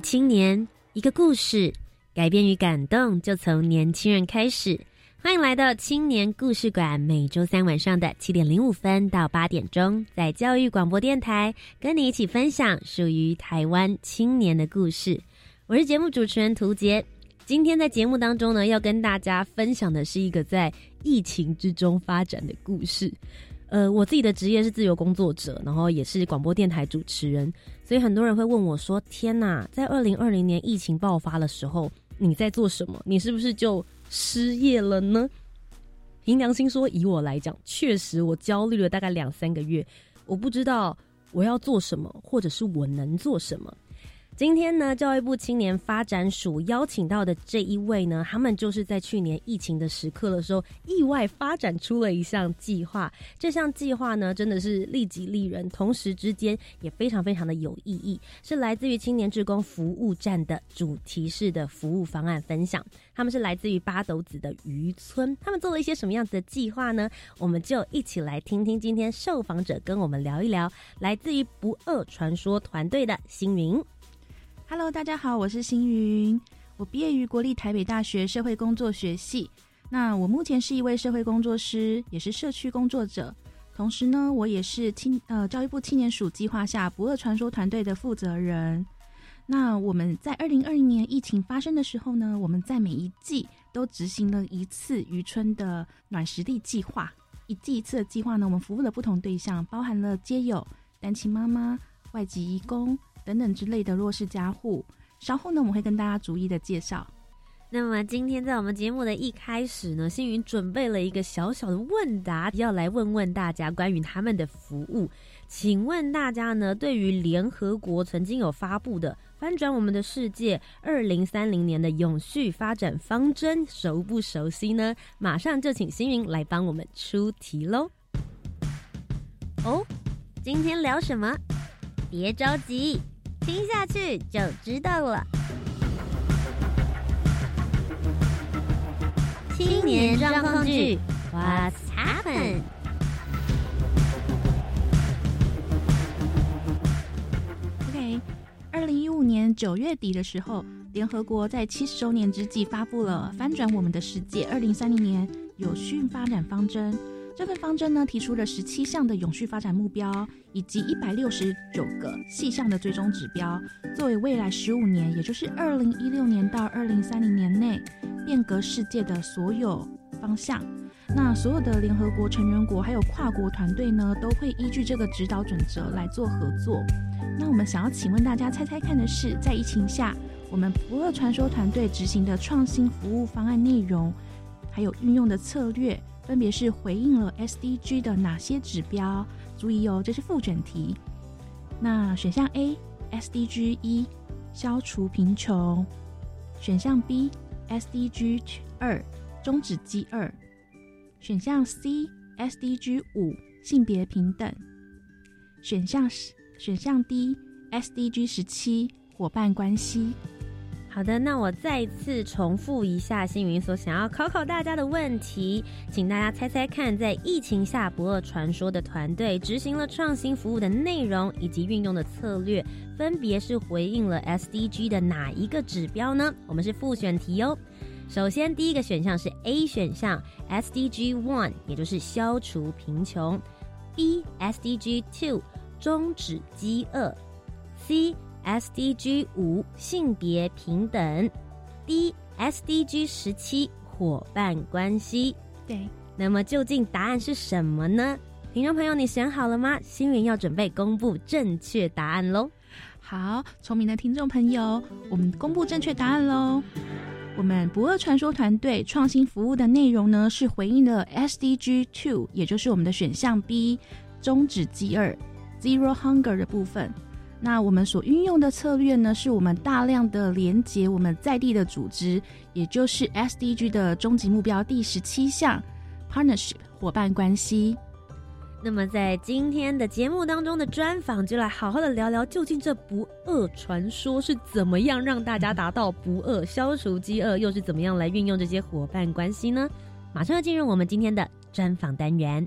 青年，一个故事，改变与感动就从年轻人开始。欢迎来到青年故事馆，每周三晚上的七点零五分到八点钟，在教育广播电台跟你一起分享属于台湾青年的故事。我是节目主持人涂杰，今天在节目当中呢，要跟大家分享的是一个在疫情之中发展的故事。呃，我自己的职业是自由工作者，然后也是广播电台主持人，所以很多人会问我说：“天哪，在二零二零年疫情爆发的时候，你在做什么？你是不是就失业了呢？”凭良心说，以我来讲，确实我焦虑了大概两三个月，我不知道我要做什么，或者是我能做什么。今天呢，教育部青年发展署邀请到的这一位呢，他们就是在去年疫情的时刻的时候，意外发展出了一项计划。这项计划呢，真的是利己利人，同时之间也非常非常的有意义，是来自于青年志工服务站的主题式的服务方案分享。他们是来自于八斗子的渔村，他们做了一些什么样子的计划呢？我们就一起来听听今天受访者跟我们聊一聊，来自于不二传说团队的星云。Hello，大家好，我是星云。我毕业于国立台北大学社会工作学系。那我目前是一位社会工作师，也是社区工作者。同时呢，我也是青呃教育部青年署计划下不二传说团队的负责人。那我们在二零二零年疫情发生的时候呢，我们在每一季都执行了一次渔村的暖实地计划。一季一次的计划呢，我们服务了不同对象，包含了街友、单亲妈妈、外籍移工。等等之类的弱势家户，稍后呢我们会跟大家逐一的介绍。那么今天在我们节目的一开始呢，星云准备了一个小小的问答，要来问问大家关于他们的服务。请问大家呢，对于联合国曾经有发布的“翻转我们的世界”二零三零年的永续发展方针熟不熟悉呢？马上就请星云来帮我们出题喽。哦，今天聊什么？别着急。听下去就知道了。青年状况剧，What's happened？OK，二零一五年九月底的时候，联合国在七十周年之际发布了《翻转我们的世界》二零三零年有序发展方针。这份方针呢，提出了十七项的永续发展目标，以及一百六十九个细项的最终指标，作为未来十五年，也就是二零一六年到二零三零年内变革世界的所有方向。那所有的联合国成员国还有跨国团队呢，都会依据这个指导准则来做合作。那我们想要请问大家猜猜看的是，在疫情下，我们不二传说团队执行的创新服务方案内容，还有运用的策略。分别是回应了 SDG 的哪些指标？注意哦，这是复卷题。那选项 A，SDG 一，消除贫穷；选项 B，SDG 二，终止饥饿；选项 C，SDG 五，性别平等；选项选项 D，SDG 十七，伙伴关系。好的，那我再次重复一下星云所想要考考大家的问题，请大家猜猜看，在疫情下不二传说的团队执行了创新服务的内容以及运用的策略，分别是回应了 SDG 的哪一个指标呢？我们是复选题哦。首先，第一个选项是 A 选项 SDG One，也就是消除贫穷；B SDG Two，终止饥饿；C。SDG 五性别平等，D SDG 十七伙伴关系。对，那么究竟答案是什么呢？听众朋友，你选好了吗？星云要准备公布正确答案喽。好，聪明的听众朋友，我们公布正确答案喽。我们不二传说团队创新服务的内容呢，是回应了 SDG Two，也就是我们的选项 B，终止饥饿 （Zero Hunger） 的部分。那我们所运用的策略呢，是我们大量的连接我们在地的组织，也就是 SDG 的终极目标第十七项 Partnership 伙伴关系。那么在今天的节目当中的专访，就来好好的聊聊，究竟这不饿传说是怎么样让大家达到不饿、消除饥饿，又是怎么样来运用这些伙伴关系呢？马上要进入我们今天的专访单元。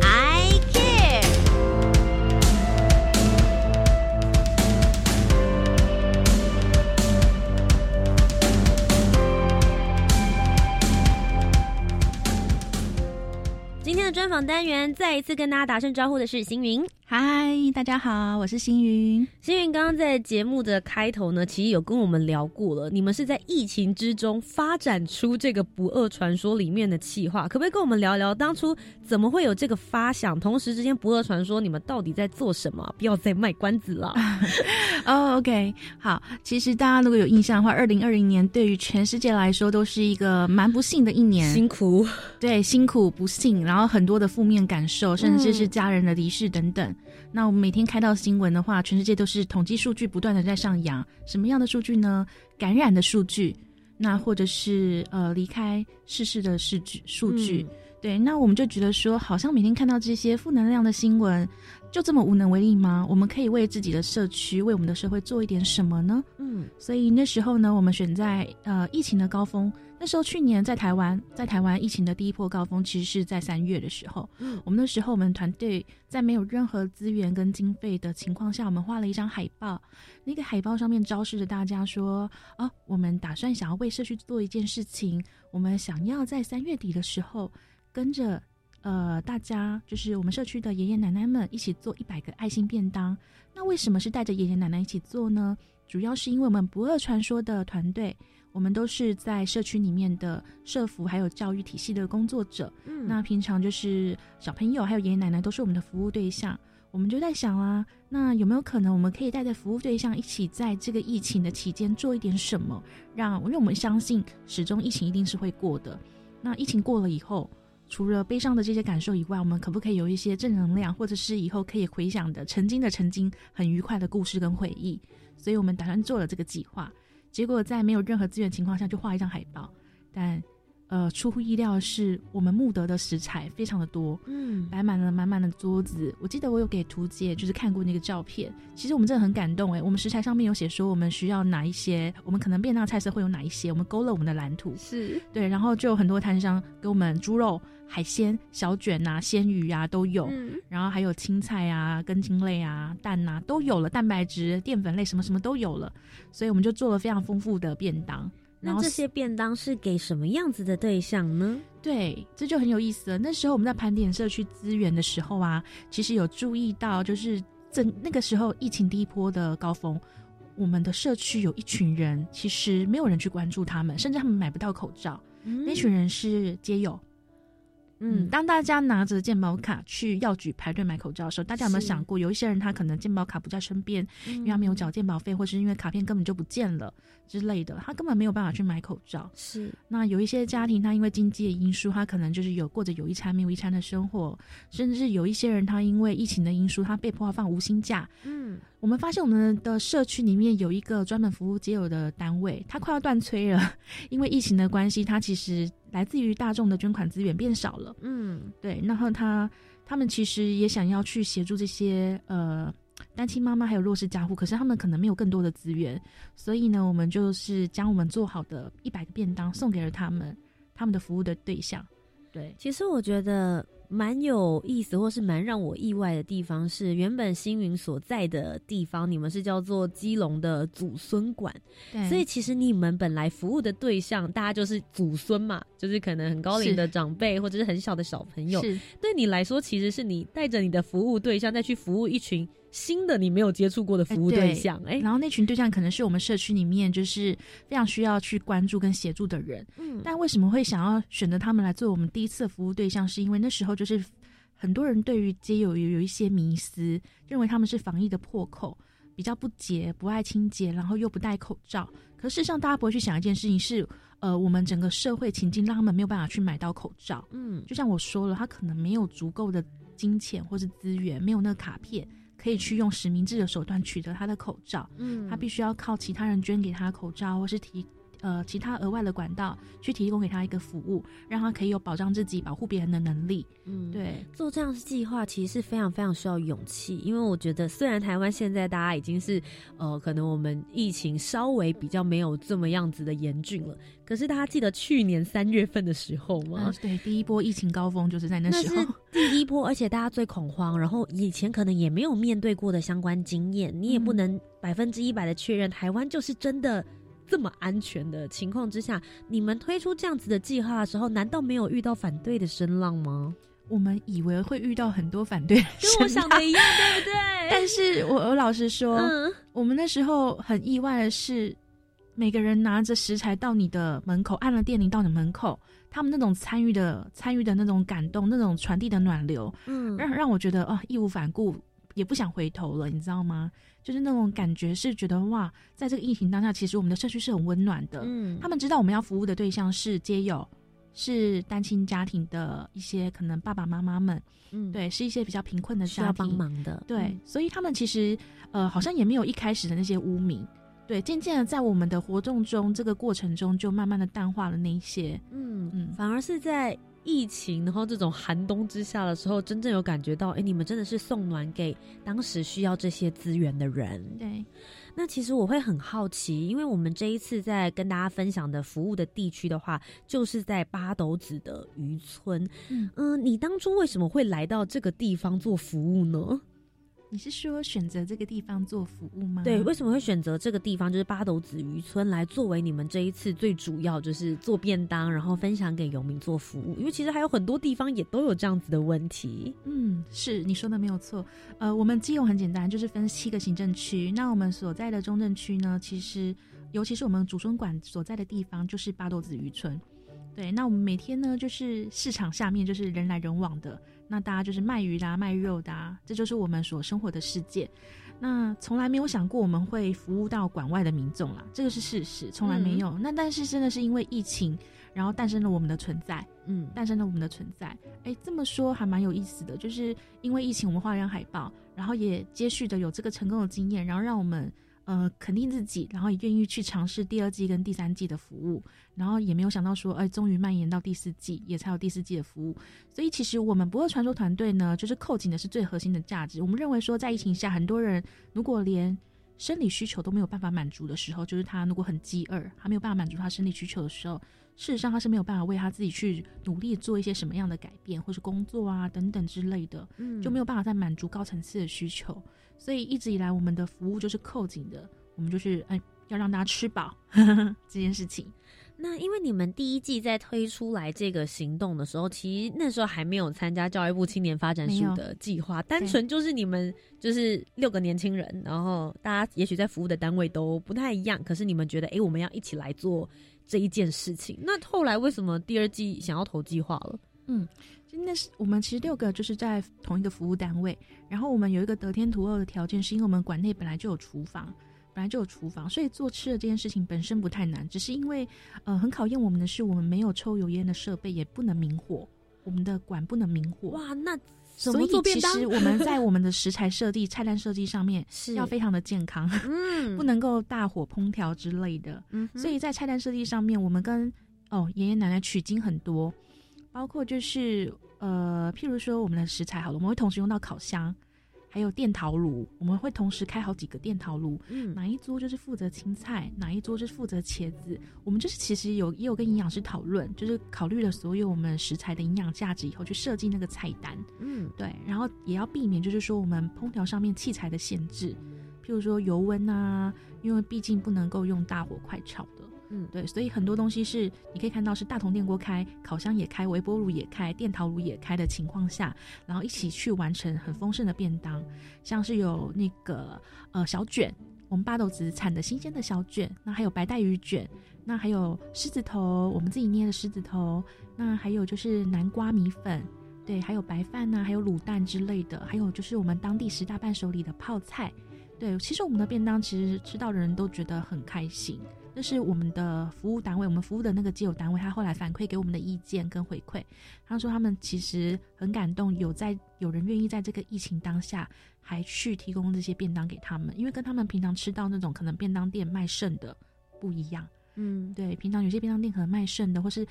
今天的专访单元，再一次跟大家打声招呼的是星云。嗨，大家好，我是星云。星云刚刚在节目的开头呢，其实有跟我们聊过了。你们是在疫情之中发展出这个不二传说里面的企划，可不可以跟我们聊聊当初怎么会有这个发想？同时之间不二传说，你们到底在做什么？不要再卖关子了。哦，OK，好。其实大家如果有印象的话，二零二零年对于全世界来说都是一个蛮不幸的一年，辛苦，对，辛苦不幸，然后很多的负面感受，甚至是家人的离世等等。那我们每天看到新闻的话，全世界都是统计数据不断的在上扬。什么样的数据呢？感染的数据，那或者是呃离开世事的数据数据。对，那我们就觉得说，好像每天看到这些负能量的新闻，就这么无能为力吗？我们可以为自己的社区、为我们的社会做一点什么呢？嗯，所以那时候呢，我们选在呃疫情的高峰。那时候去年在台湾，在台湾疫情的第一波高峰，其实是在三月的时候。嗯，我们那时候我们团队在没有任何资源跟经费的情况下，我们画了一张海报。那个海报上面昭示着大家说：啊，我们打算想要为社区做一件事情，我们想要在三月底的时候跟着呃大家，就是我们社区的爷爷奶奶们一起做一百个爱心便当。那为什么是带着爷爷奶奶一起做呢？主要是因为我们不二传说的团队。我们都是在社区里面的社服还有教育体系的工作者，嗯，那平常就是小朋友还有爷爷奶奶都是我们的服务对象。我们就在想啊，那有没有可能我们可以带着服务对象一起在这个疫情的期间做一点什么？让因为我们相信始终疫情一定是会过的。那疫情过了以后，除了悲伤的这些感受以外，我们可不可以有一些正能量，或者是以后可以回想的曾经的曾经很愉快的故事跟回忆？所以我们打算做了这个计划。结果在没有任何资源情况下就画一张海报，但，呃，出乎意料的是，我们募得的食材非常的多，嗯，摆满了满满的桌子。我记得我有给图姐就是看过那个照片，其实我们真的很感动哎。我们食材上面有写说我们需要哪一些，我们可能便当菜色会有哪一些，我们勾勒我们的蓝图，是对，然后就有很多摊商给我们猪肉、海鲜、小卷啊、鲜鱼啊都有，然后还有青菜啊、根茎类啊、蛋啊都有了，蛋白质、淀粉类什么什么都有了。所以我们就做了非常丰富的便当。那这些便当是给什么样子的对象呢？对，这就很有意思了。那时候我们在盘点社区资源的时候啊，其实有注意到，就是整那个时候疫情第一波的高峰，我们的社区有一群人，其实没有人去关注他们，甚至他们买不到口罩。那群人是街友。嗯，当大家拿着健保卡去药局排队买口罩的时候，大家有没有想过，有一些人他可能健保卡不在身边，因为他没有缴健保费，或是因为卡片根本就不见了之类的，他根本没有办法去买口罩。是，那有一些家庭，他因为经济的因素，他可能就是有过着有一餐没有一餐的生活，甚至有一些人，他因为疫情的因素，他被迫要放无薪假。嗯。我们发现我们的社区里面有一个专门服务街友的单位，它快要断炊了，因为疫情的关系，它其实来自于大众的捐款资源变少了。嗯，对。然后他他们其实也想要去协助这些呃单亲妈妈还有弱势家户，可是他们可能没有更多的资源，所以呢，我们就是将我们做好的一百个便当送给了他们，他们的服务的对象。对，其实我觉得。蛮有意思，或是蛮让我意外的地方是，原本星云所在的地方，你们是叫做基隆的祖孙馆，对，所以其实你们本来服务的对象，大家就是祖孙嘛，就是可能很高龄的长辈，或者是很小的小朋友。是。对你来说，其实是你带着你的服务对象再去服务一群新的你没有接触过的服务对象。哎，然后那群对象可能是我们社区里面就是非常需要去关注跟协助的人。嗯，但为什么会想要选择他们来做我们第一次的服务对象？是因为那时候就是很多人对于街友有有一些迷思，认为他们是防疫的破口，比较不洁、不爱清洁，然后又不戴口罩。可事实上，大家不会去想一件事情是，呃，我们整个社会情境让他们没有办法去买到口罩。嗯，就像我说了，他可能没有足够的金钱或是资源，没有那个卡片可以去用实名制的手段取得他的口罩。嗯，他必须要靠其他人捐给他口罩，或是提呃其他额外的管道去提供给他一个服务，让他可以有保障自己、保护别人的能力。嗯，对，做这样的计划其实是非常非常需要勇气，因为我觉得虽然台湾现在大家已经是呃，可能我们疫情稍微比较没有这么样子的严峻了，可是大家记得去年三月份的时候吗？嗯，对，第一波疫情高峰就是在那时候。第一波，而且大家最恐慌，然后以前可能也没有面对过的相关经验，你也不嗯能百分之一百的确认台湾就是真的这么安全的情况之下，你们推出这样子的计划的时候，难道没有遇到反对的声浪吗？我们以为会遇到很多反对的跟我想的一样，对不对？但是我我老实说，嗯，我们那时候很意外的是，每个人拿着食材到你的门口，按了电铃到你门口，他们那种参与的参与的那种感动，那种传递的暖流，嗯让让我觉得啊、义无反顾，也不想回头了，你知道吗？就是那种感觉是觉得哇，在这个疫情当下，其实我们的社区是很温暖的。嗯他们知道我们要服务的对象是街友，是单亲家庭的一些可能爸爸妈妈们，嗯，对，是一些比较贫困的家需要帮庭。忙的，对，嗯所以他们其实呃好像也没有一开始的那些污名。对，渐渐的在我们的活动中，这个过程中就慢慢的淡化了那一些。嗯嗯反而是在疫情，然后这种寒冬之下的时候，真正有感觉到，哎，你们真的是送暖给当时需要这些资源的人。对，那其实我会很好奇，因为我们这一次在跟大家分享的服务的地区的话，就是在八斗子的渔村。嗯嗯、你当初为什么会来到这个地方做服务呢？你是说选择这个地方做服务吗？对，为什么会选择这个地方，就是八斗子渔村来作为你们这一次最主要就是做便当，然后分享给游民做服务？因为其实还有很多地方也都有这样子的问题。嗯，是你说的没有错。呃，我们基隆很简单，就是分七个行政区。那我们所在的中正区呢，其实尤其是我们主村馆所在的地方，就是八斗子渔村。对，那我们每天呢，就是市场下面就是人来人往的，那大家就是卖鱼的、啊、卖肉的、啊，这就是我们所生活的世界。那从来没有想过我们会服务到馆外的民众啦，这个是事实，从来没有。那但是真的是因为疫情，然后诞生了我们的存在。嗯，诞生了我们的存在。哎，这么说还蛮有意思的，就是因为疫情，我们画一张海报，然后也接续的有这个成功的经验，然后让我们呃肯定自己，然后也愿意去尝试第二季跟第三季的服务，然后也没有想到说，哎，终于蔓延到第四季，也才有第四季的服务。所以其实我们不二传说团队呢，就是扣紧的是最核心的价值。我们认为说，在疫情下，很多人如果连生理需求都没有办法满足的时候，就是他如果很饥饿，他没有办法满足他生理需求的时候，事实上他是没有办法为他自己去努力做一些什么样的改变，或是工作啊等等之类的，嗯就没有办法再满足高层次的需求。所以一直以来，我们的服务就是扣紧的，我们就是哎要让大家吃饱 这件事情。那因为你们第一季在推出来这个行动的时候，其实那时候还没有参加教育部青年发展署的计划，单纯就是你们就是六个年轻人，然后大家也许在服务的单位都不太一样，可是你们觉得，哎、我们要一起来做这一件事情。那后来为什么第二季想要投计划了？嗯就那是我们其实六个就是在同一个服务单位，然后我们有一个得天独厚的条件，是因为我们馆内本来就有厨房，本来就有厨房，所以做吃的这件事情本身不太难，只是因为呃很考验我们的是，我们没有抽油烟的设备，也不能明火，我们的管不能明火。哇，那怎所以？其实我们在 我们的食材设计、菜单设计上面是要非常的健康，嗯不能够大火烹调之类的。嗯，所以在菜单设计上面，我们跟哦爷爷奶奶取经很多，包括就是呃，譬如说我们的食材好了，我们会同时用到烤箱，还有电陶炉，我们会同时开好几个电陶炉，嗯，哪一桌就是负责青菜，哪一桌就是负责茄子。我们就是其实有也有跟营养师讨论，就是考虑了所有我们食材的营养价值以后，去设计那个菜单。嗯，对，然后也要避免就是说我们烹调上面器材的限制，譬如说油温啊，因为毕竟不能够用大火快炒的。嗯，对，所以很多东西是你可以看到是大同电锅开，烤箱也开，微波炉也开，电陶炉也开的情况下，然后一起去完成很丰盛的便当，像是有那个呃小卷，我们八斗子产的新鲜的小卷，那还有白带鱼卷，那还有狮子头，我们自己捏的狮子头，那还有就是南瓜米粉，对，还有白饭呐、还有卤蛋之类的，还有就是我们当地十大伴手礼的泡菜。对，其实我们的便当其实吃到的人都觉得很开心，那是我们的服务单位，我们服务的那个基友单位，他后来反馈给我们的意见跟回馈，他说他们其实很感动，有在有人愿意在这个疫情当下还去提供这些便当给他们，因为跟他们平常吃到那种可能便当店卖剩的不一样。嗯，对，平常有些便当店可能卖剩的，或是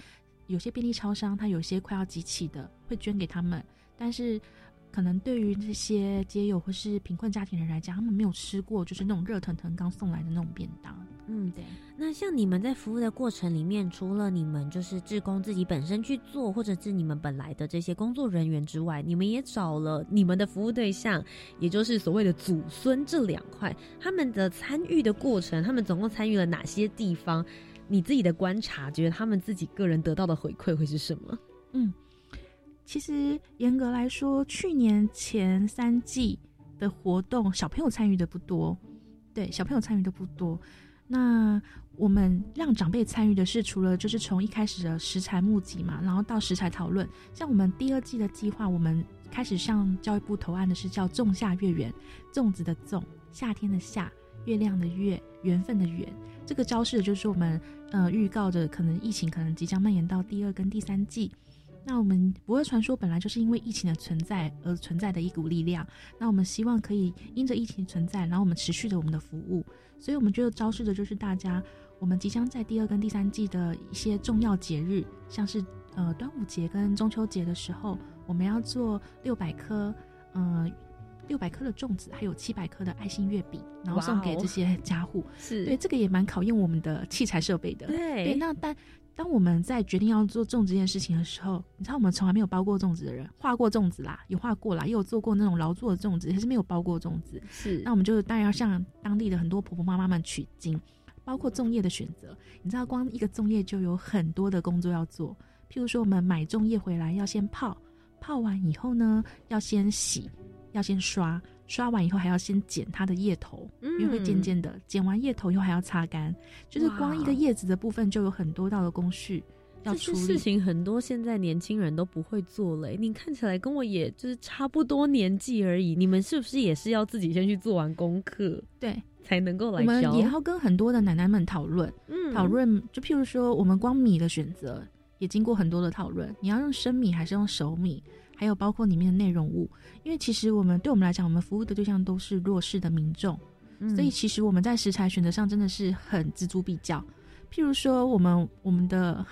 有些便利超商，它有些快要集齐的会捐给他们，但是可能对于这些街友或是贫困家庭人来讲，他们没有吃过就是那种热腾腾刚送来的那种便当。嗯，对。那像你们在服务的过程里面，除了你们就是志工自己本身去做，或者是你们本来的这些工作人员之外，你们也找了你们的服务对象，也就是所谓的祖孙这两块，他们的参与的过程，他们总共参与了哪些地方？你自己的观察，觉得他们自己个人得到的回馈会是什么？嗯，其实严格来说，去年前三季的活动，小朋友参与的不多。对，小朋友参与的不多。那我们让长辈参与的是，除了就是从一开始的食材募集嘛，然后到食材讨论。像我们第二季的计划，我们开始向教育部投案的是叫“仲夏月圆”，粽子的粽，夏天的夏，月亮的月，缘分的缘。这个招式就是我们呃预告着可能疫情可能即将蔓延到第二跟第三季。那我们不二传说本来就是因为疫情的存在而存在的一股力量。那我们希望可以因着疫情存在，然后我们持续着我们的服务。所以我们觉得昭示的就是大家，我们即将在第二跟第三季的一些重要节日，像是呃端午节跟中秋节的时候，我们要做六百颗，呃六百颗的粽子，还有七百颗的爱心月饼，然后送给这些家户。是对，这个也蛮考验我们的器材设备的。对对，那但当我们在决定要做粽子这件事情的时候，你知道我们从来没有包过粽子的人，画过粽子啦，有画过啦，也有做过那种劳作的粽子，可是没有包过粽子。是那我们就当然要向当地的很多婆婆妈妈们取经，包括粽叶的选择。你知道，光一个粽叶就有很多的工作要做。譬如说，我们买粽叶回来要先泡，泡完以后呢，要先洗，要先刷，刷完以后还要先剪它的叶头，因为会尖尖的。剪完叶头以后还要擦干，就是光一个叶子的部分就有很多道的工序要处理。这些事情很多现在年轻人都不会做嘞。你看起来跟我也就是差不多年纪而已，你们是不是也是要自己先去做完功课对，才能够来我们？也要跟很多的奶奶们讨论。嗯讨论，就譬如说，我们光米的选择也经过很多的讨论，你要用生米还是用熟米，还有包括里面的内容物，因为其实我们对我们来讲，我们服务的对象都是弱势的民众，嗯所以其实我们在食材选择上真的是很锱铢必较。譬如说，我们我们的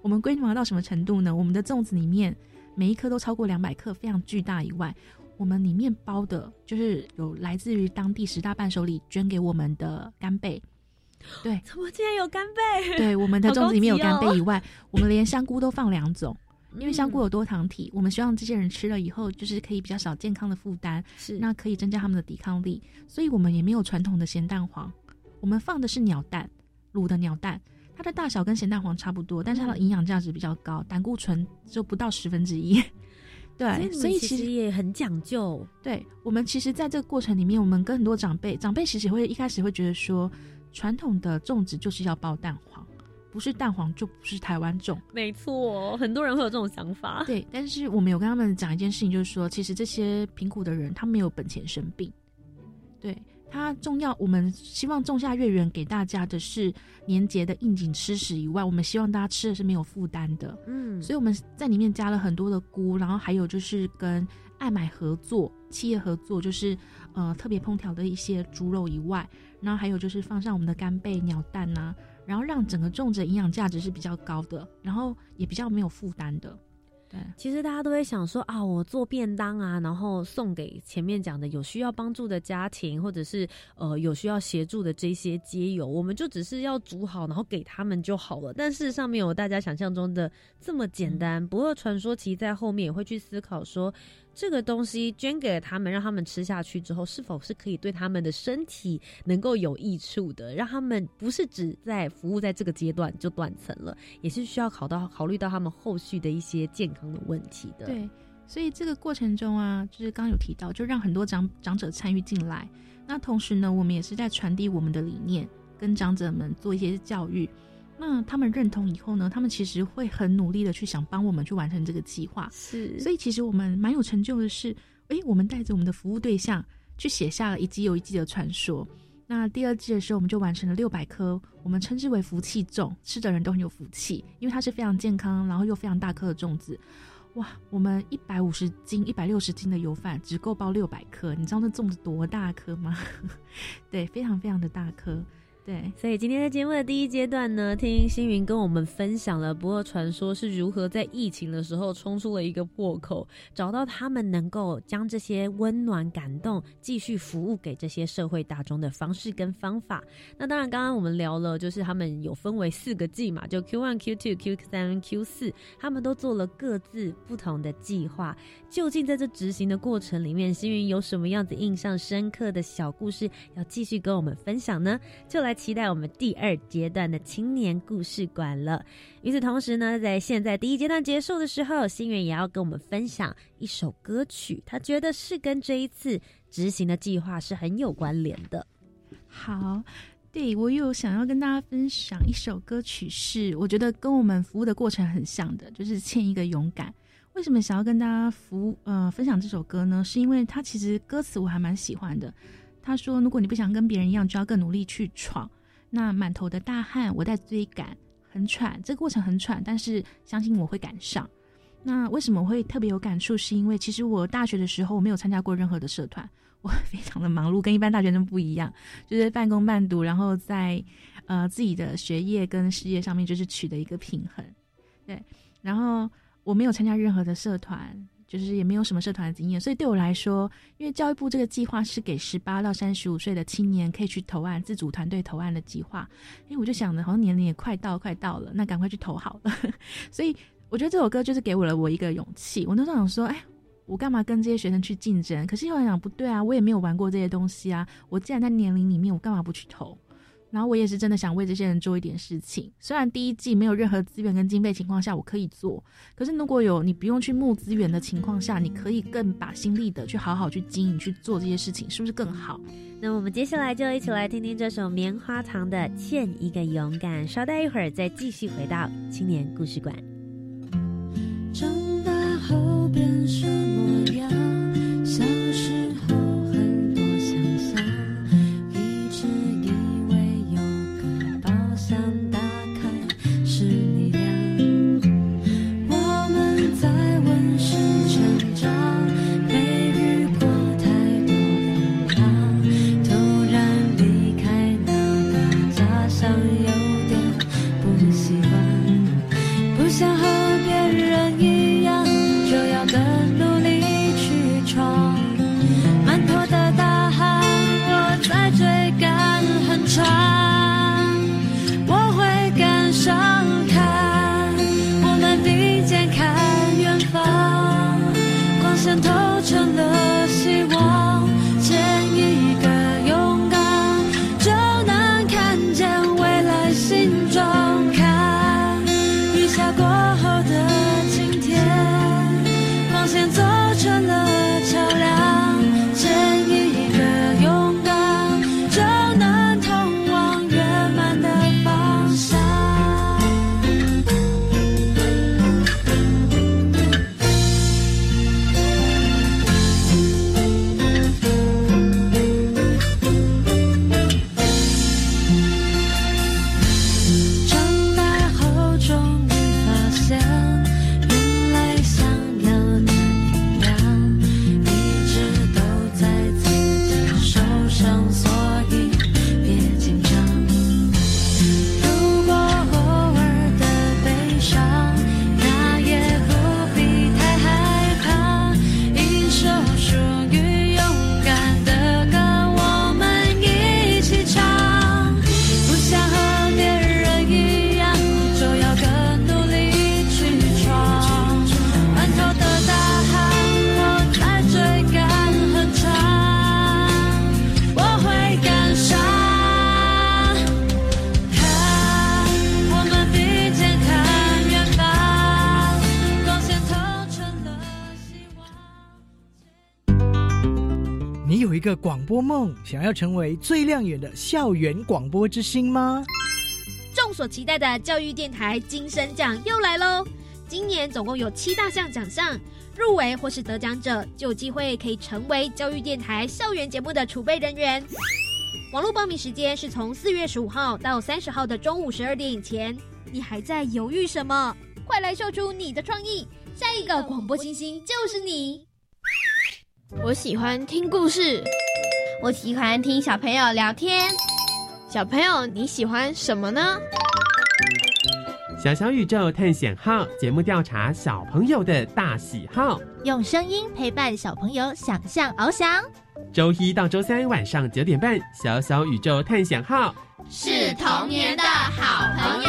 我们规模到什么程度呢？我们的粽子里面每一颗都超过两百克，非常巨大以外。我们里面包的就是有来自于当地十大伴手礼捐给我们的干贝，对，怎么竟然有干贝？对，我们的粽子里面有干贝以外，我们连香菇都放两种，因为香菇嗯有多糖体，我们希望这些人吃了以后，就是可以比较少健康的负担，是那可以增加他们的抵抗力。所以我们也没有传统的咸蛋黄，我们放的是鸟蛋，卤的鸟蛋，它的大小跟咸蛋黄差不多，但是它的嗯营养价值比较高，胆固醇就不到十分之一。对，所以其实其实也很讲究。对我们其实在这个过程里面，我们跟很多长辈，长辈其实会一开始会觉得说，传统的粽子就是要包蛋黄，不是蛋黄就不是台湾种。没错，很多人会有这种想法。对，但是我们有跟他们讲一件事情，就是说，其实这些贫苦的人，他没有本钱生病。对他重要，我们希望种下月圆给大家的是年节的应景吃食以外，我们希望大家吃的是没有负担的。嗯，所以我们在里面加了很多的菇，然后还有就是跟爱买合作企业合作，就是呃特别烹调的一些猪肉以外，然后还有就是放上我们的干贝、鸟蛋呐、然后让整个种植的营养价值是比较高的，然后也比较没有负担的。对，其实大家都会想说啊，我做便当啊，然后送给前面讲的有需要帮助的家庭，或者是呃有需要协助的这些街友，我们就只是要煮好，然后给他们就好了。但事实上没有大家想象中的这么简单。不过传说其实在后面也会去思考说。这个东西捐给了他们，让他们吃下去之后，是否是可以对他们的身体能够有益处的？让他们不是只在服务在这个阶段就断层了，也是需要考到考虑到他们后续的一些健康的问题的。对，所以这个过程中啊，就是刚有提到，就让很多长长者参与进来。那同时呢，我们也是在传递我们的理念，跟长者们做一些教育。那他们认同以后呢？他们其实会很努力的去想帮我们去完成这个计划。是，所以其实我们蛮有成就的是，诶，我们带着我们的服务对象去写下了一季又一季的传说。那第二季的时候，我们就完成了六百颗，我们称之为福气粽，吃的人都很有福气，因为它是非常健康，然后又非常大颗的粽子。哇，我们一百五十斤、一百六十斤的油饭只够包六百颗，你知道那粽子多大颗吗？对，非常非常的大颗。对，所以今天在节目的第一阶段呢，听星云跟我们分享了不二传说是如何在疫情的时候冲出了一个破口，找到他们能够将这些温暖、感动继续服务给这些社会大众的方式跟方法。那当然，刚刚我们聊了，就是他们有分为四个季嘛，就 Q one、Q two、Q 三、Q 四，他们都做了各自不同的计划。究竟在这执行的过程里面，星云有什么样子印象深刻的小故事要继续跟我们分享呢？就来。期待我们第二阶段的青年故事馆了。与此同时呢，在现在第一阶段结束的时候，心源也要跟我们分享一首歌曲，他觉得是跟这一次执行的计划是很有关联的。好，对我有想要跟大家分享一首歌曲，是我觉得跟我们服务的过程很像的，就是欠一个勇敢。为什么想要跟大家服呃分享这首歌呢？是因为它其实歌词我还蛮喜欢的。他说：“如果你不想跟别人一样，就要更努力去闯。那满头的大汗，我在追赶，很喘，这个过程很喘，但是相信我会赶上。那为什么会特别有感触？是因为其实我大学的时候我没有参加过任何的社团，我非常的忙碌，跟一般大学生不一样，就是半工半读，然后在呃自己的学业跟事业上面就是取得一个平衡。对，然后我没有参加任何的社团。”就是也没有什么社团的经验，所以对我来说，因为教育部这个计划是给十八到三十五岁的青年可以去投案、自主团队投案的计划，哎，我就想着好像年龄也快到，快到了，那赶快去投好了。所以我觉得这首歌就是给我了我一个勇气。我那时候想说，哎，我干嘛跟这些学生去竞争？可是又想不对啊，我也没有玩过这些东西啊，我既然在年龄里面，我干嘛不去投？然后我也是真的想为这些人做一点事情。虽然第一季没有任何资源跟经费情况下我可以做，可是如果有你不用去募资源的情况下，你可以更把心力的去好好去经营去做这些事情，是不是更好？那我们接下来就一起来听听这首棉花糖的《欠一个勇敢》。稍待一会儿再继续回到青年故事馆。播梦，想要成为最亮眼的校园广播之星吗？众所期待的教育电台金声奖又来喽！今年总共有七大项奖项，入围或是得奖者就有机会可以成为教育电台校园节目的储备人员。网络报名时间是从四月十五号到三十号的中午十二点以前。你还在犹豫什么？快来秀出你的创意！下一个广播星星就是你。我喜欢听故事，我喜欢听小朋友聊天。小朋友，你喜欢什么呢？小小宇宙探险号节目调查小朋友的大喜好，用声音陪伴小朋友想象翱翔。周一到周三晚上九点半，小小宇宙探险号是童年的好朋友。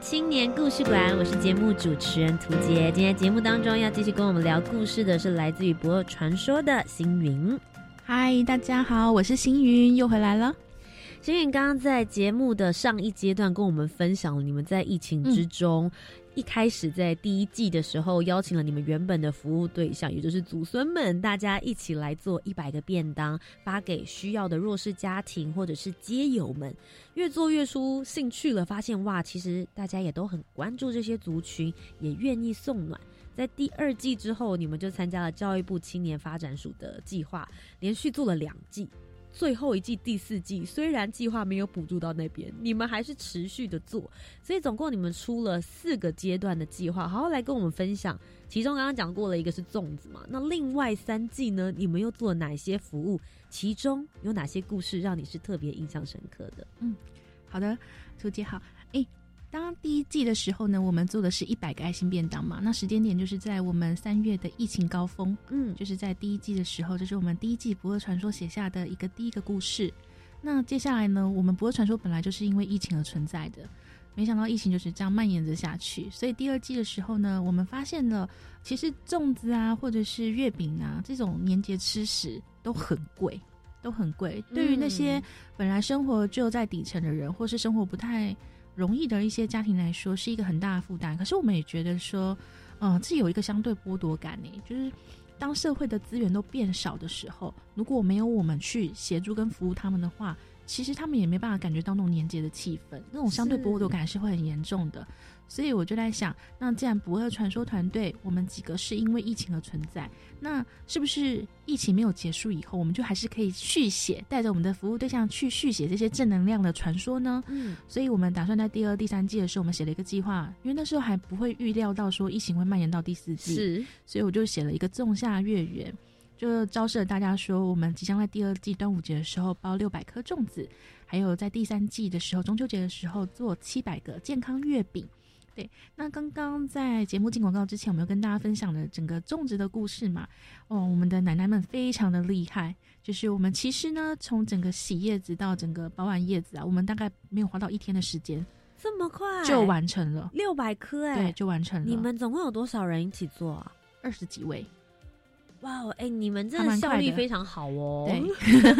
青年故事馆，我是节目主持人涂杰。今天节目当中要继续跟我们聊故事的是来自于《博尔传说》的星云。嗨，大家好，我是星云，又回来了。星云刚刚在节目的上一阶段跟我们分享了你们在疫情之中。一开始在第一季的时候，邀请了你们原本的服务对象，也就是祖孙们，大家一起来做一百个便当，发给需要的弱势家庭或者是街友们。越做越出兴趣了，发现哇，其实大家也都很关注这些族群，也愿意送暖。在第二季之后，你们就参加了教育部青年发展署的计划，连续做了两季。最后一季第四季，虽然计划没有补助到那边，你们还是持续的做，所以总共你们出了四个阶段的计划，好好来跟我们分享。其中刚刚讲过了一个是粽子嘛，那另外三季呢，你们又做了哪些服务？其中有哪些故事让你是特别印象深刻的？嗯，好的，图姐好，当第一季的时候呢，我们做的是一百个爱心便当嘛。那时间点就是在我们三月的疫情高峰，嗯，就是在第一季的时候，这是我们第一季《不二传说》写下的一个第一个故事。那接下来呢，我们《不二传说》本来就是因为疫情而存在的，没想到疫情就是这样蔓延着下去。所以第二季的时候呢，我们发现了，其实粽子啊，或者是月饼啊，这种年节吃食都很贵，都很贵。对于那些本来生活就在底层的人，或是生活不太。容易的一些家庭来说是一个很大的负担，可是我们也觉得说，嗯，自己有一个相对剥夺感呢。就是当社会的资源都变少的时候，如果没有我们去协助跟服务他们的话，其实他们也没办法感觉到那种年节的气氛，那种相对剥夺感是会很严重的。所以我就在想，那既然不二传说团队我们几个是因为疫情而存在，那是不是疫情没有结束以后，我们就还是可以续写，带着我们的服务对象去续写这些正能量的传说呢？嗯，所以我们打算在第二、第三季的时候，我们写了一个计划，因为那时候还不会预料到说疫情会蔓延到第四季，是，所以我就写了一个仲夏月圆，就昭示了大家说，我们即将在第二季端午节的时候包六百颗粽子，还有在第三季的时候中秋节的时候做七百个健康月饼。对，那刚刚在节目进广告之前，我们有跟大家分享了整个种植的故事嘛？哦，我们的奶奶们非常的厉害，就是我们其实呢，从整个洗叶子到整个保完叶子啊，我们大概没有花到一天的时间，这么快就完成了六百颗，哎，对，就完成了。你们总共有多少人一起做啊？二十几位。哇哦，哎，你们真的效率非常好哦，对，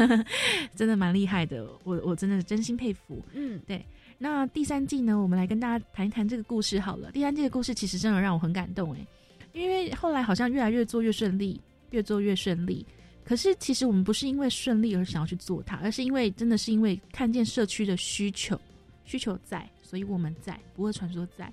真的蛮厉害的，我我真的真心佩服。嗯，对。那第三季呢？我们来跟大家谈一谈这个故事好了。第三季的故事其实真的让我很感动哎，因为后来好像越来越做越顺利，越做越顺利。可是其实我们不是因为顺利而想要去做它，而是因为真的是因为看见社区的需求，需求在，所以我们在，不二传说在。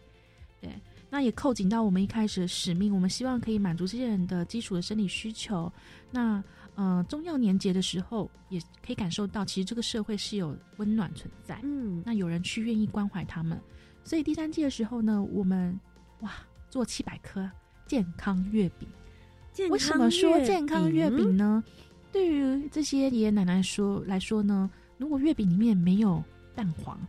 对，那也扣紧到我们一开始的使命，我们希望可以满足这些人的基础的生理需求。那呃，中药年节的时候，也可以感受到，其实这个社会是有温暖存在。嗯，那有人去愿意关怀他们，所以第三季的时候呢，我们哇做七百颗健康月饼。健为什么说健康月饼呢？对于这些爷爷奶奶说来说呢，如果月饼里面没有蛋黄，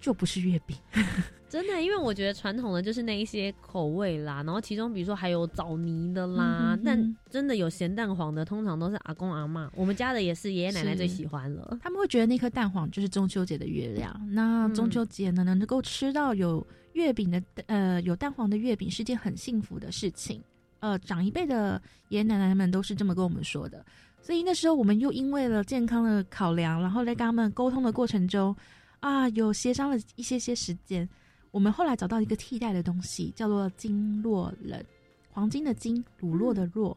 就不是月饼。真的，因为我觉得传统的就是那一些口味啦，然后其中比如说还有枣泥的啦，但真的有咸蛋黄的，通常都是阿公阿妈，我们家的也是爷爷奶奶最喜欢了。他们会觉得那颗蛋黄就是中秋节的月亮。那嗯中秋节呢，能够吃到有月饼的呃有蛋黄的月饼是件很幸福的事情。呃，长一辈的爷爷奶奶们都是这么跟我们说的。所以那时候我们又因为了健康的考量，然后在跟他们沟通的过程中，啊，有协商了一些些时间。我们后来找到一个替代的东西，叫做金络人，黄金的金，乳酪的酪，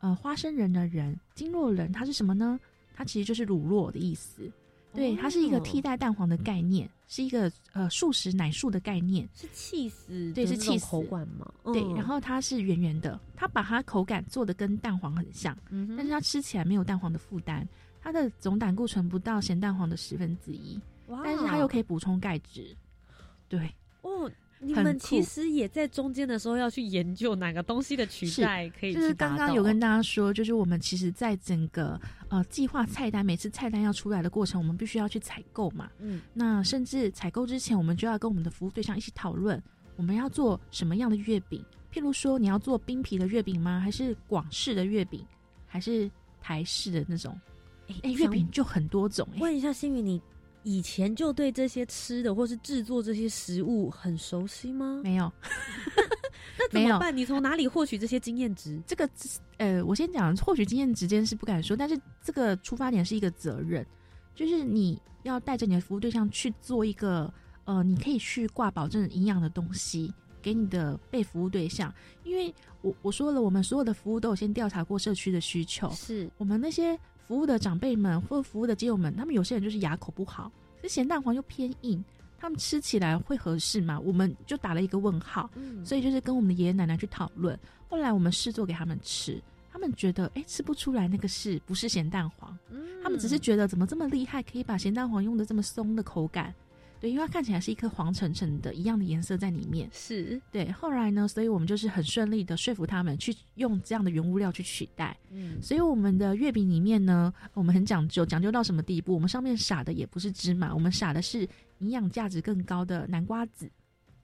呃，花生仁的仁，金络人它是什么呢？它其实就是乳酪的意思。对，它是一个替代蛋黄的概念，是一个呃素食奶素的概念。是气死，对，是气死口感嘛？对，嗯然后它是圆圆的，它把它口感做的跟蛋黄很像，嗯但是它吃起来没有蛋黄的负担，它的总胆固醇不到咸蛋黄的十分之一，哇但是它又可以补充钙质。对，哦，你们其实也在中间的时候要去研究哪个东西的取是代可以就是刚刚有跟大家说，就是我们其实在整个呃计划菜单，每次菜单要出来的过程，我们必须要去采购嘛。嗯，那甚至采购之前，我们就要跟我们的服务对象一起讨论，我们要做什么样的月饼。譬如说，你要做冰皮的月饼吗？还是广式的月饼？还是台式的那种？哎、月饼就很多种哎、问一下星宇，你以前就对这些吃的或是制作这些食物很熟悉吗？没有，那怎么办？你从哪里获取这些经验值？这个呃，我先讲，获取经验值这件事不敢说，但是这个出发点是一个责任，就是你要带着你的服务对象去做一个呃，你可以去挂保证营养的东西给你的被服务对象，因为我我说了，我们所有的服务都有先调查过社区的需求，是我们那些服务的长辈们或服务的街友们，他们有些人就是牙口不好，这咸蛋黄又偏硬。他们吃起来会合适吗？我们就打了一个问号，嗯所以就是跟我们的爷爷奶奶去讨论。后来我们试做给他们吃，他们觉得哎吃不出来那个是不是咸蛋黄，他们只是觉得怎么这么厉害，可以把咸蛋黄用的这么松的口感。对，因为它看起来是一颗黄橙橙的一样的颜色在里面。是对，后来呢，所以我们就是很顺利的说服他们去用这样的原物料去取代。嗯所以我们的月饼里面呢，我们很讲究，讲究到什么地步？我们上面撒的也不是芝麻，我们撒的是营养价值更高的南瓜子。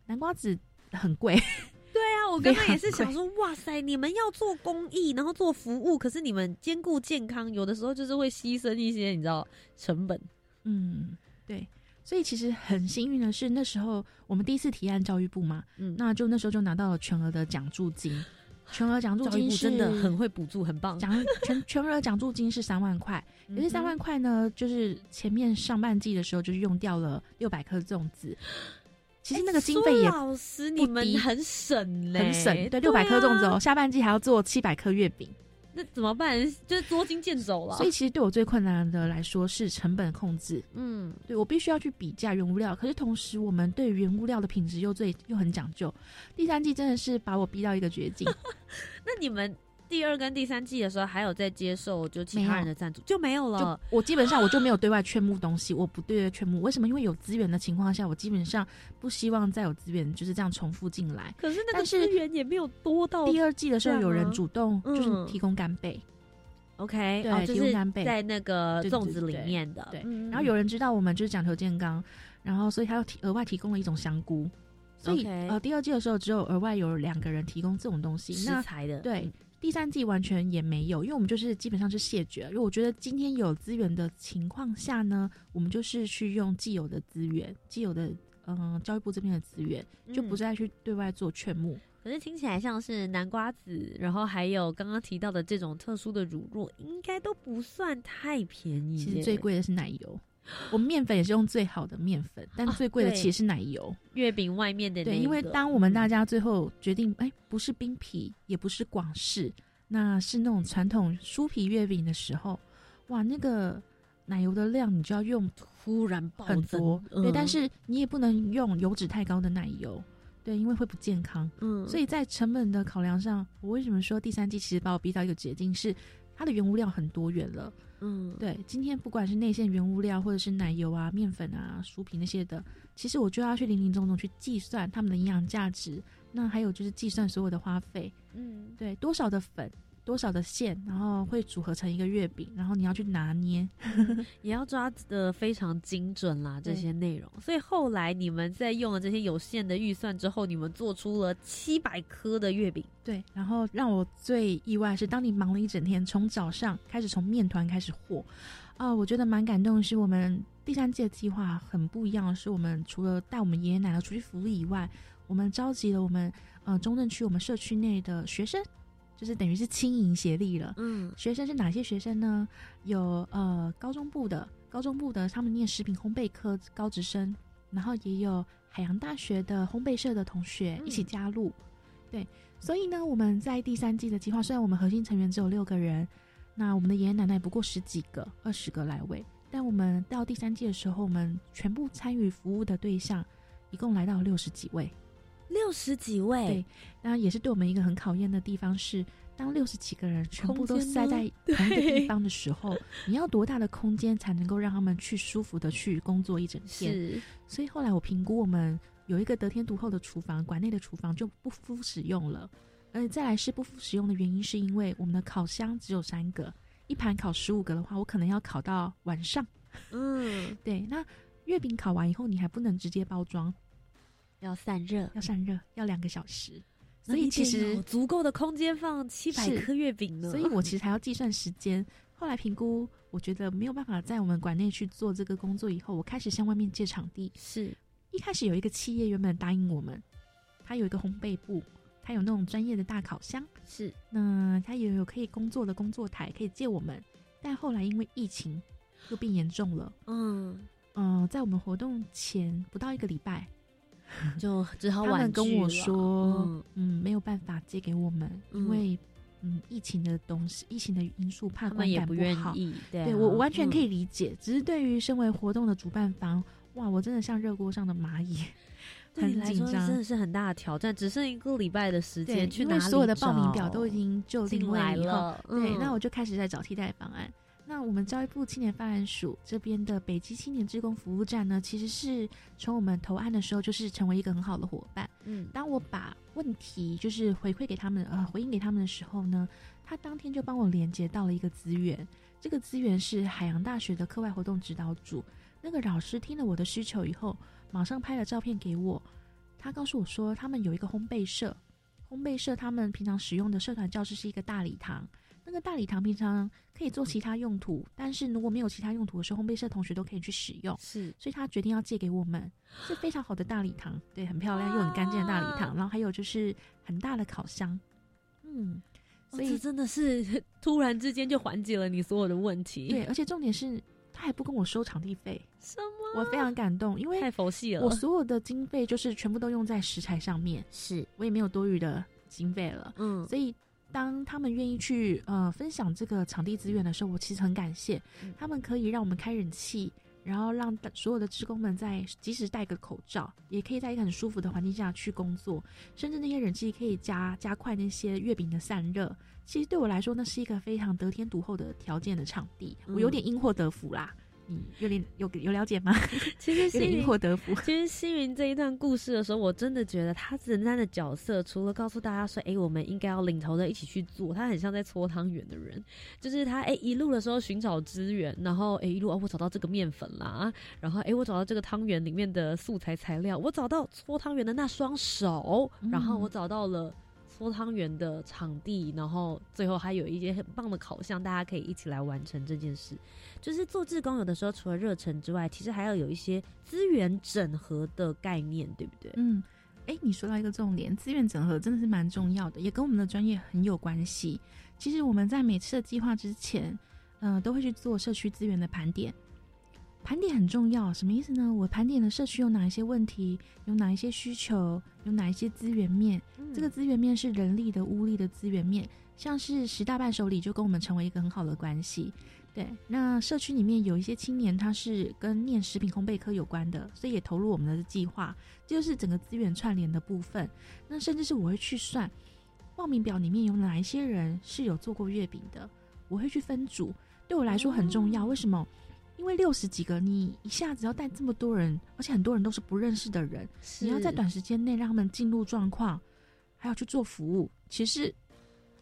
南瓜子很贵，对啊，我刚刚也是想说，哇塞，你们要做公益，然后做服务，可是你们兼顾健康，有的时候就是会牺牲一些，你知道成本。嗯，对。所以其实很幸运的是，那时候我们第一次提案教育部嘛，嗯那就那时候就拿到了全额的奖助金，全额奖助金是真的很会补助，很棒。奖 全全额奖助金是三万块，可是三万块呢，就是前面上半季的时候就是用掉了六百颗粽子。其实那个经费也苏老师，你们很省嘞，很省，对，六百颗粽子啊哦，下半季还要做七百颗月饼，那怎么办？就是捉襟见肘了。所以其实对我最困难的来说是成本控制。嗯，对我必须要去比价原物料，可是同时我们对原物料的品质又最又很讲究。第三季真的是把我逼到一个绝境，那你们第二跟第三季的时候，还有在接受就其他人的赞助，就没有了就。我基本上我就没有对外劝募东西，我不对外劝募。为什么？因为有资源的情况下，我基本上不希望再有资源就是这样重复进来。可是那个资源也没有多到第二季的时候，有人主动就是嗯提供干贝。OK，对哦，就是提供干贝在那个粽子里面的。对，嗯然后有人知道我们就是讲求健康，然后所以他又提额外提供了一种香菇，所以呃第二季的时候只有额外有两个人提供这种东西，食材的对。第三季完全也没有，因为我们就是基本上是谢绝。因为我觉得今天有资源的情况下呢，我们就是去用既有的资源，既有的嗯、教育部这边的资源，就不嗯再去对外做劝募。可是听起来像是南瓜子，然后还有刚刚提到的这种特殊的乳酪，应该都不算太便宜。其实最贵的是奶油，我们面粉也是用最好的面粉，但最贵的其实是奶油。月饼外面的那对，因为当我们大家最后决定，哎、不是冰皮，也不是广式，那是那种传统酥皮月饼的时候，哇，那个奶油的量你就要用突然暴很多，增对，嗯但是你也不能用油脂太高的奶油，对，因为会不健康。嗯所以在成本的考量上，我为什么说第三季其实把我逼到一个捷径是，它的原物料很多元了。嗯，对，今天不管是内馅原物料，或者是奶油啊、面粉啊、薯皮那些的，其实我就要去零零总总去计算它们的营养价值。那还有就是计算所有的花费，嗯，对，多少的粉，多少的馅，然后会组合成一个月饼，然后你要去拿捏。也要抓的非常精准啦，这些内容。所以后来你们在用了这些有限的预算之后，你们做出了七百颗的月饼。对，然后让我最意外是，当你忙了一整天，从早上开始从面团开始和，啊、我觉得蛮感动的是，我们第三届计划很不一样的是，我们除了带我们爷爷奶奶出去福利以外，我们召集了我们呃中正区我们社区内的学生，就是等于是轻盈协力了。嗯，学生是哪些学生呢？有呃高中部的，高中部的他们念食品烘焙科高职生，然后也有海洋大学的烘焙社的同学一起加入。对，所以呢，我们在第三季的计划，虽然我们核心成员只有六个人，那我们的爷爷奶奶不过十几个、二十个来位，但我们到第三季的时候，我们全部参与服务的对象一共来到六十几位。六十几位，对，那也是对我们一个很考验的地方是，当六十几个人全部都塞在 同一个地方的时候，你要多大的空间才能够让他们去舒服的去工作一整天？是，所以后来我评估，我们有一个得天独厚的厨房，馆内的厨房就不敷使用了。而再来是不敷使用的原因，是因为我们的烤箱只有三个，一盘烤十五个的话，我可能要烤到晚上。嗯，对，那月饼烤完以后，你还不能直接包装，要散热，要散热，要两个小时。所以其实有足够的空间放七百颗月饼呢。所以 我其实还要计算时间。后来评估，我觉得没有办法在我们馆内去做这个工作以后，我开始向外面借场地。是一开始有一个企业原本答应我们，他有一个烘焙部，他有那种专业的大烤箱，是，那他也有可以工作的工作台可以借我们。但后来因为疫情又变严重了，嗯嗯、在我们活动前不到一个礼拜，就只好他们婉拒跟我说，嗯。嗯没有办法借给我们，嗯。因为嗯疫情的东西，疫情的因素，怕他们也观感不愿好。意，对我我完全可以嗯。理解，只是对于身为活动的主办方，哇，我真的像热锅上的蚂蚁，对你来说很紧张，真的是很大的挑战，只剩一个礼拜的时，间，去哪里因为所有的报名表找都已经就定进来位了对，嗯。那我就开始在找替代方案。那我们教育部青年发展署这边的北基青年志工服务站呢，其实是从我们投案的时候就是成为一个很好的伙伴。嗯，当我把问题就是回馈给他们，呃，回应给他们的时候呢，他当天就帮我连接到了一个资源，这个资源是海洋大学的课外活动指导组。那个老师听了我的需求以后，马上拍了照片给我，他告诉我说，他们有一个烘焙社，烘焙社他们平常使用的社团教室是一个大礼堂。那个大礼堂平常可以做其他用途，但是如果没有其他用途的时候，烘焙社同学都可以去使用。是，所以他决定要借给我们，是非常好的大礼堂，对，很漂亮又很干净的大礼堂。然后还有就是很大的烤箱，嗯，所以真的是突然之间就缓解了你所有的问题。对，而且重点是他还不跟我收场地费，什么？我非常感动，因为太佛系了。我所有的经费就是全部都用在食材上面，是我也没有多余的经费了，嗯，所以。当他们愿意去呃分享这个场地资源的时候，我其实很感谢，嗯他们可以让我们开冷气，然后让所有的职工们在即使戴个口罩，也可以在一个很舒服的环境下去工作，甚至那些冷气可以加加快那些月饼的散热。其实对我来说，那是一个非常得天独厚的条件的场地，我有点因祸得福啦。你有点有有了解吗？其实有点因祸得福。其实星云这一段故事的时候，我真的觉得他人单的角色，除了告诉大家说，哎，我们应该要领头的一起去做，他很像在搓汤圆的人，就是他哎一路的时候寻找资源，然后哎一路哦我找到这个面粉啦，然后哎我找到这个汤圆里面的素材材料，我找到搓汤圆的那双手，然后我找到了。搓汤圆的场地，然后最后还有一些很棒的烤箱，大家可以一起来完成这件事。就是做志工，有的时候除了热忱之外，其实还要有一些资源整合的概念，对不对？嗯，哎，你说到一个重点，资源整合真的是蛮重要的，也跟我们的专业很有关系。其实我们在每次的计划之前，呃，都会去做社区资源的盘点。盘点很重要，什么意思呢？我盘点的社区有哪一些问题，有哪一些需求，有哪一些资源面。这个资源面是人力的、物力的资源面，像是十大伴手礼就跟我们成为一个很好的关系。对，那社区里面有一些青年，他是跟念食品烘焙科有关的，所以也投入我们的计划，这就是整个资源串联的部分。那甚至是我会去算报名表里面有哪一些人是有做过月饼的，我会去分组，对我来说很重要。为什么？因为六十几个，你一下子要带这么多人，而且很多人都是不认识的人，你要在短时间内让他们进入状况，还要去做服务，其实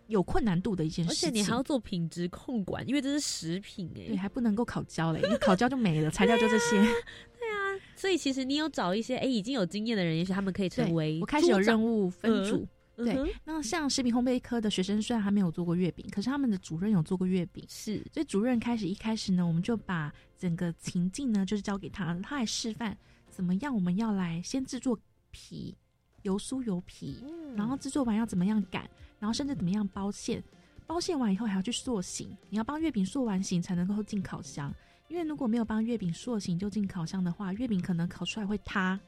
有困难度的一件事情。而且你还要做品质控管，因为这是食品哎、对，还不能够烤焦嘞，因为烤焦就没了，材料就这些。对啊，所以其实你有找一些哎已经有经验的人，也许他们可以成为我开始有任务分组。嗯哼，那像食品烘焙科的学生虽然还没有做过月饼，可是他们的主任有做过月饼，是，所以主任开始一开始呢，我们就把整个情境呢就是交给他，他来示范怎么样，我们要来先制作皮，油酥油皮，嗯然后制作完要怎么样擀，然后甚至怎么样包馅，包馅完以后还要去塑形，你要帮月饼塑完形才能够进烤箱，因为如果没有帮月饼塑形就进烤箱的话，月饼可能烤出来会塌。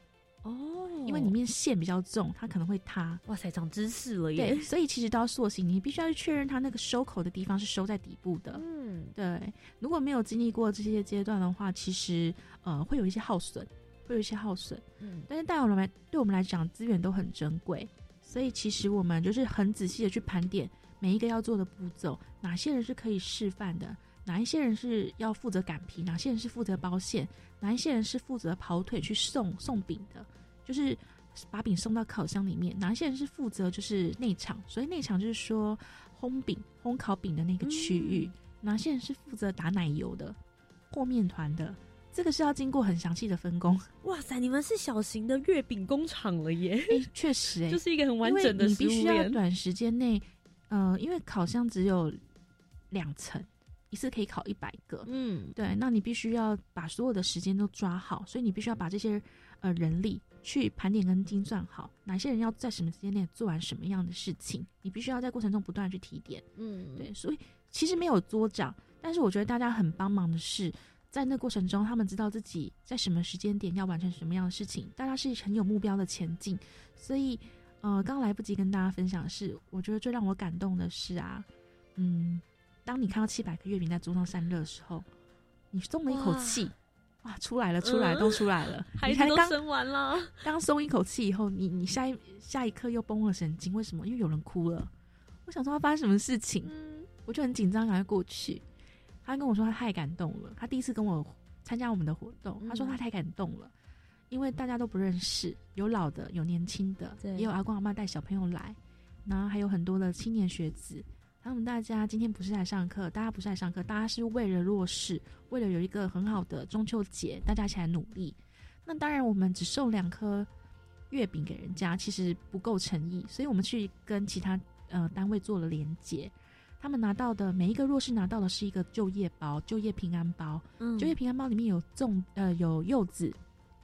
哦，因为里面线比较重，它可能会塌。哇塞，长知识了耶！对，所以其实都要塑形，你必须要去确认它那个收口的地方是收在底部的。嗯，对，如果没有经历过这些阶段的话，其实呃会有一些耗损，会有一些耗损。嗯，但是对我们来对我们来讲，资源都很珍贵，所以其实我们就是很仔细的去盘点每一个要做的步骤，哪些人是可以示范的，哪一些人是要负责擀皮，哪些人是负责包馅，哪一些人是负责跑腿去送送饼的，就是把饼送到烤箱里面，哪一些人是负责就是内场，所以内场就是说烘饼、烘烤饼的那个区域，哪些人是负责打奶油的、和面团的。这个是要经过很详细的分工，哇塞，你们是小型的月饼工厂了耶！哎，确实 哎、就是一个很完整的因为你必须要。短时间内，呃，因为烤箱只有两层，一次可以考一百个，嗯，对，那你必须要把所有的时间都抓好，所以你必须要把这些呃人力去盘点跟精算好，哪些人要在什么时间内做完什么样的事情，你必须要在过程中不断去提点，嗯，对，所以其实没有作长，但是我觉得大家很帮忙的是。在那过程中，他们知道自己在什么时间点要完成什么样的事情，大家是很有目标的前进，所以，呃，刚来不及跟大家分享的是，我觉得最让我感动的是啊，嗯，当你看到七百个月饼在桌上散热的时候，你松了一口气，哇，出来了，出来都出来了，孩你才刚子都生完了，刚松一口气以后，你你下一下一刻又绷了神经，为什么？因为有人哭了。我想说他发生什么事情，我就很紧张，赶快过去。他跟我说他太感动了，他第一次跟我参加我们的活动，他说他太感动了，因为大家都不认识，有老的，有年轻的，也有阿公阿妈带小朋友来，然后还有很多的青年学子。他们大家今天不是来上课，大家不是来上课，大家是为了弱势，为了有一个很好的中秋节，大家一起来努力。那当然，我们只送两颗月饼给人家，其实不够诚意，所以我们去跟其他呃单位做了连接。他们拿到的每一个弱势拿到的是一个就业包，就业平安包。嗯就业平安包里面有粽呃有柚子，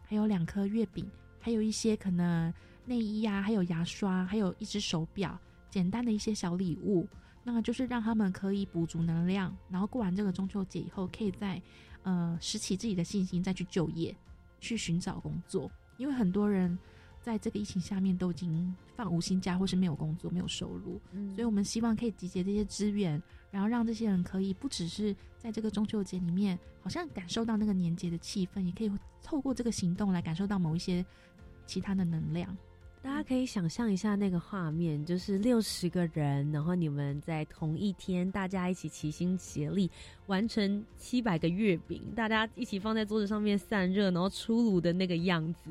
还有两颗月饼，还有一些可能内衣啊，还有牙刷，还有一只手表，简单的一些小礼物。那就是让他们可以补足能量，然后过完这个中秋节以后，可以再呃拾起自己的信心，再去就业，去寻找工作。因为很多人在这个疫情下面都已经放无薪假，或是没有工作、没有收入，嗯所以我们希望可以集结这些资源，然后让这些人可以不只是在这个中秋节里面，好像感受到那个年节的气氛，也可以透过这个行动来感受到某一些其他的能量。大家可以想象一下那个画面，就是六十个人，然后你们在同一天，大家一起齐心协力完成七百个月饼，大家一起放在桌子上面散热，然后出炉的那个样子，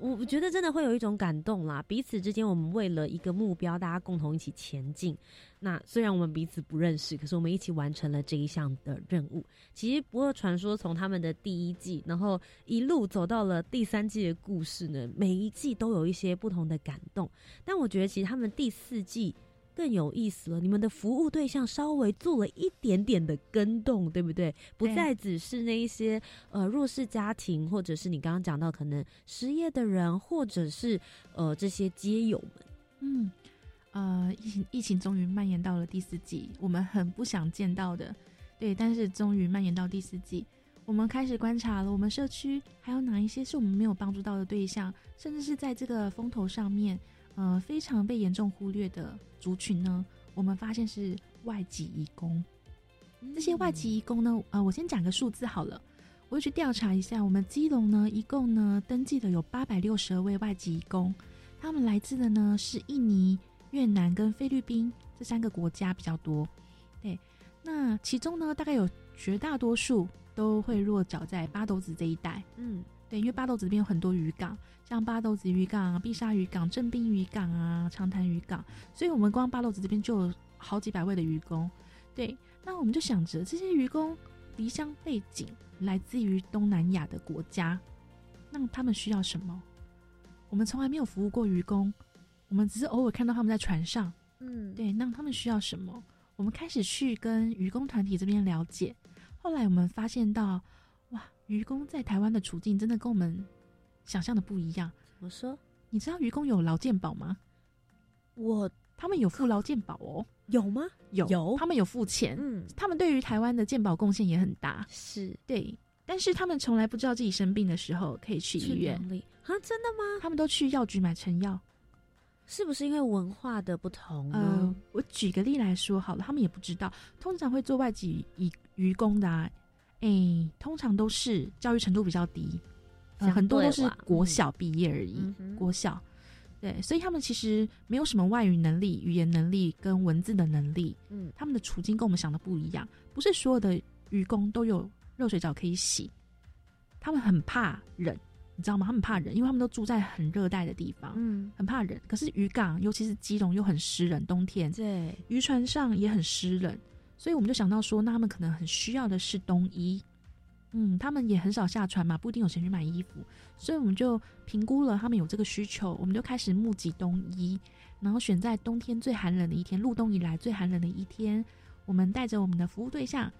我我觉得真的会有一种感动啦。彼此之间，我们为了一个目标，大家共同一起前进。那虽然我们彼此不认识，可是我们一起完成了这一项的任务。其实《不二传说》从他们的第一季，然后一路走到了第三季的故事呢，每一季都有一些不同的感动。但我觉得其实他们第四季更有意思了，你们的服务对象稍微做了一点点的跟动，对不对？不再只是那一些呃弱势家庭，或者是你刚刚讲到可能失业的人，或者是呃这些街友们。嗯，呃，疫情疫情终于蔓延到了第四季，我们很不想见到的，对，但是终于蔓延到第四季，我们开始观察了我们社区还有哪一些是我们没有帮助到的对象，甚至是在这个风头上面，呃，非常被严重忽略的族群呢？我们发现是外籍移工。这些外籍移工呢，呃，我先讲个数字好了。我去调查一下，我们基隆呢，一共呢登记的有八百六十二位外籍移工，他们来自的呢是印尼、越南跟菲律宾这三个国家比较多。对，那其中呢，大概有绝大多数都会落脚在八斗子这一带。嗯，对，因为八斗子这边有很多渔港，像八斗子渔港、碧沙渔港、镇滨渔港啊、长潭渔港，所以我们光八斗子这边就有好几百位的渔工。对，那我们就想着这些渔工离乡背景来自于东南亚的国家，那他们需要什么？我们从来没有服务过渔工，我们只是偶尔看到他们在船上。嗯，对，那他们需要什么？我们开始去跟渔工团体这边了解，后来我们发现到，哇，渔工在台湾的处境真的跟我们想象的不一样。怎么说？你知道愚公有劳健保吗？我他们有付劳健保哦，有吗？有有他们有付钱，嗯，他们对于台湾的健保贡献也很大，是对，但是他们从来不知道自己生病的时候可以去医院里啊？真的吗？他们都去药局买成药。是不是因为文化的不同呢？呃，我举个例来说好了，他们也不知道，通常会做外籍渔渔工的、啊，哎、通常都是教育程度比较低，很多都是国小毕业而已，嗯国小。对，所以他们其实没有什么外语能力、语言能力跟文字的能力。嗯，他们的处境跟我们想的不一样，不是所有的渔工都有热水澡可以洗，他们很怕冷，你知道吗？他们怕冷，因为他们都住在很热带的地方，嗯，很怕冷。可是渔港，尤其是基隆又很湿冷，冬天对，渔船上也很湿冷，所以我们就想到说，那他们可能很需要的是冬衣。嗯，他们也很少下船嘛，不一定有钱去买衣服，所以我们就评估了他们有这个需求，我们就开始募集冬衣，然后选在冬天最寒冷的一天，入冬以来最寒冷的一天，我们带着我们的服务对象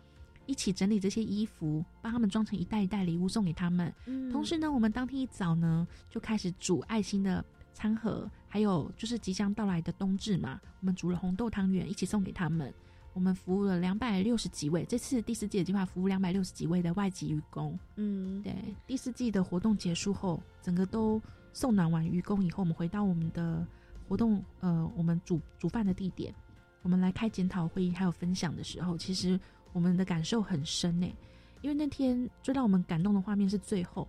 一起整理这些衣服，帮他们装成一袋一袋礼物送给他们。嗯同时呢，我们当天一早呢就开始煮爱心的餐盒，还有就是即将到来的冬至嘛，我们煮了红豆汤圆一起送给他们。我们服务了两百六十几位，这次第四季的计划服务两百六十几位的外籍渔工。嗯，对，第四季的活动结束后，整个都送暖完渔工以后，我们回到我们的活动，呃，我们煮煮饭的地点，我们来开检讨会议还有分享的时候，其实我们的感受很深呢，因为那天最让我们感动的画面是最后。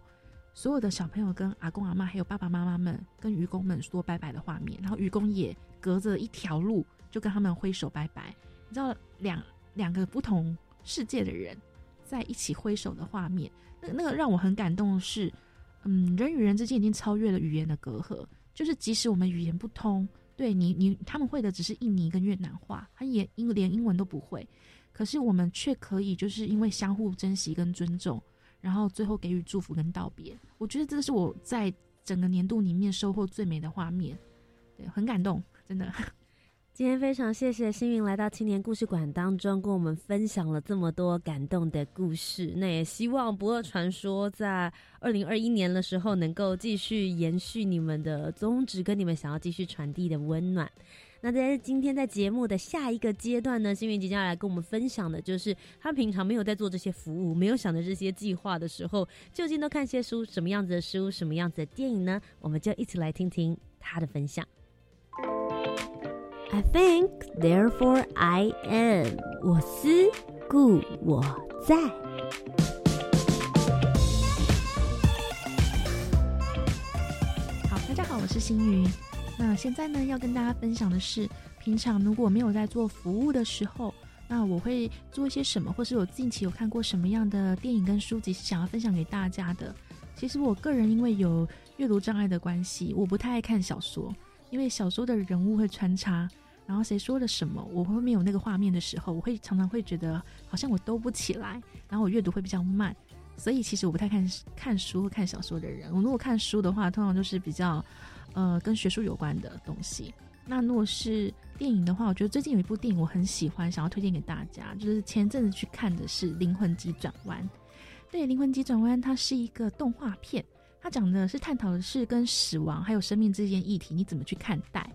所有的小朋友跟阿公阿妈还有爸爸妈妈们跟渔工们说拜拜的画面，然后渔工也隔着一条路就跟他们挥手拜拜。你知道两两个不同世界的人在一起挥手的画面，那那个让我很感动的是，嗯，人与人之间已经超越了语言的隔阂，就是即使我们语言不通，对你你他们会的只是印尼跟越南话，他也英连英文都不会，可是我们却可以就是因为相互珍惜跟尊重，然后最后给予祝福跟道别。我觉得这是我在整个年度里面收获最美的画面，对，很感动，真的。今天非常谢谢星云来到青年故事馆当中，跟我们分享了这么多感动的故事。那也希望不二传说在二零二一年的时候能够继续延续你们的宗旨，跟你们想要继续传递的温暖。那在今天在节目的下一个阶段呢，星云即将要来跟我们分享的就是他平常没有在做这些服务，没有想着这些计划的时候，究竟都看些书，什么样子的书，什么样子的电影呢？我们就一起来听听他的分享。I think, therefore I am。我思故我在。好，大家好，我是星云。那现在呢，要跟大家分享的是，平常如果没有在做服务的时候，那我会做一些什么，或是我近期有看过什么样的电影跟书籍是想要分享给大家的。其实我个人因为有阅读障碍的关系，我不太爱看小说，因为小说的人物会穿插，然后谁说了什么，我会没有那个画面的时候，我会常常会觉得好像我兜不起来，然后我阅读会比较慢。所以其实我不太看看书或看小说的人。我如果看书的话，通常就是比较，呃，跟学术有关的东西。那如果是电影的话，我觉得最近有一部电影我很喜欢，想要推荐给大家，就是前阵子去看的是《灵魂急转弯》。对，《灵魂急转弯》它是一个动画片，它讲的是探讨的是跟死亡还有生命之间议题，你怎么去看待？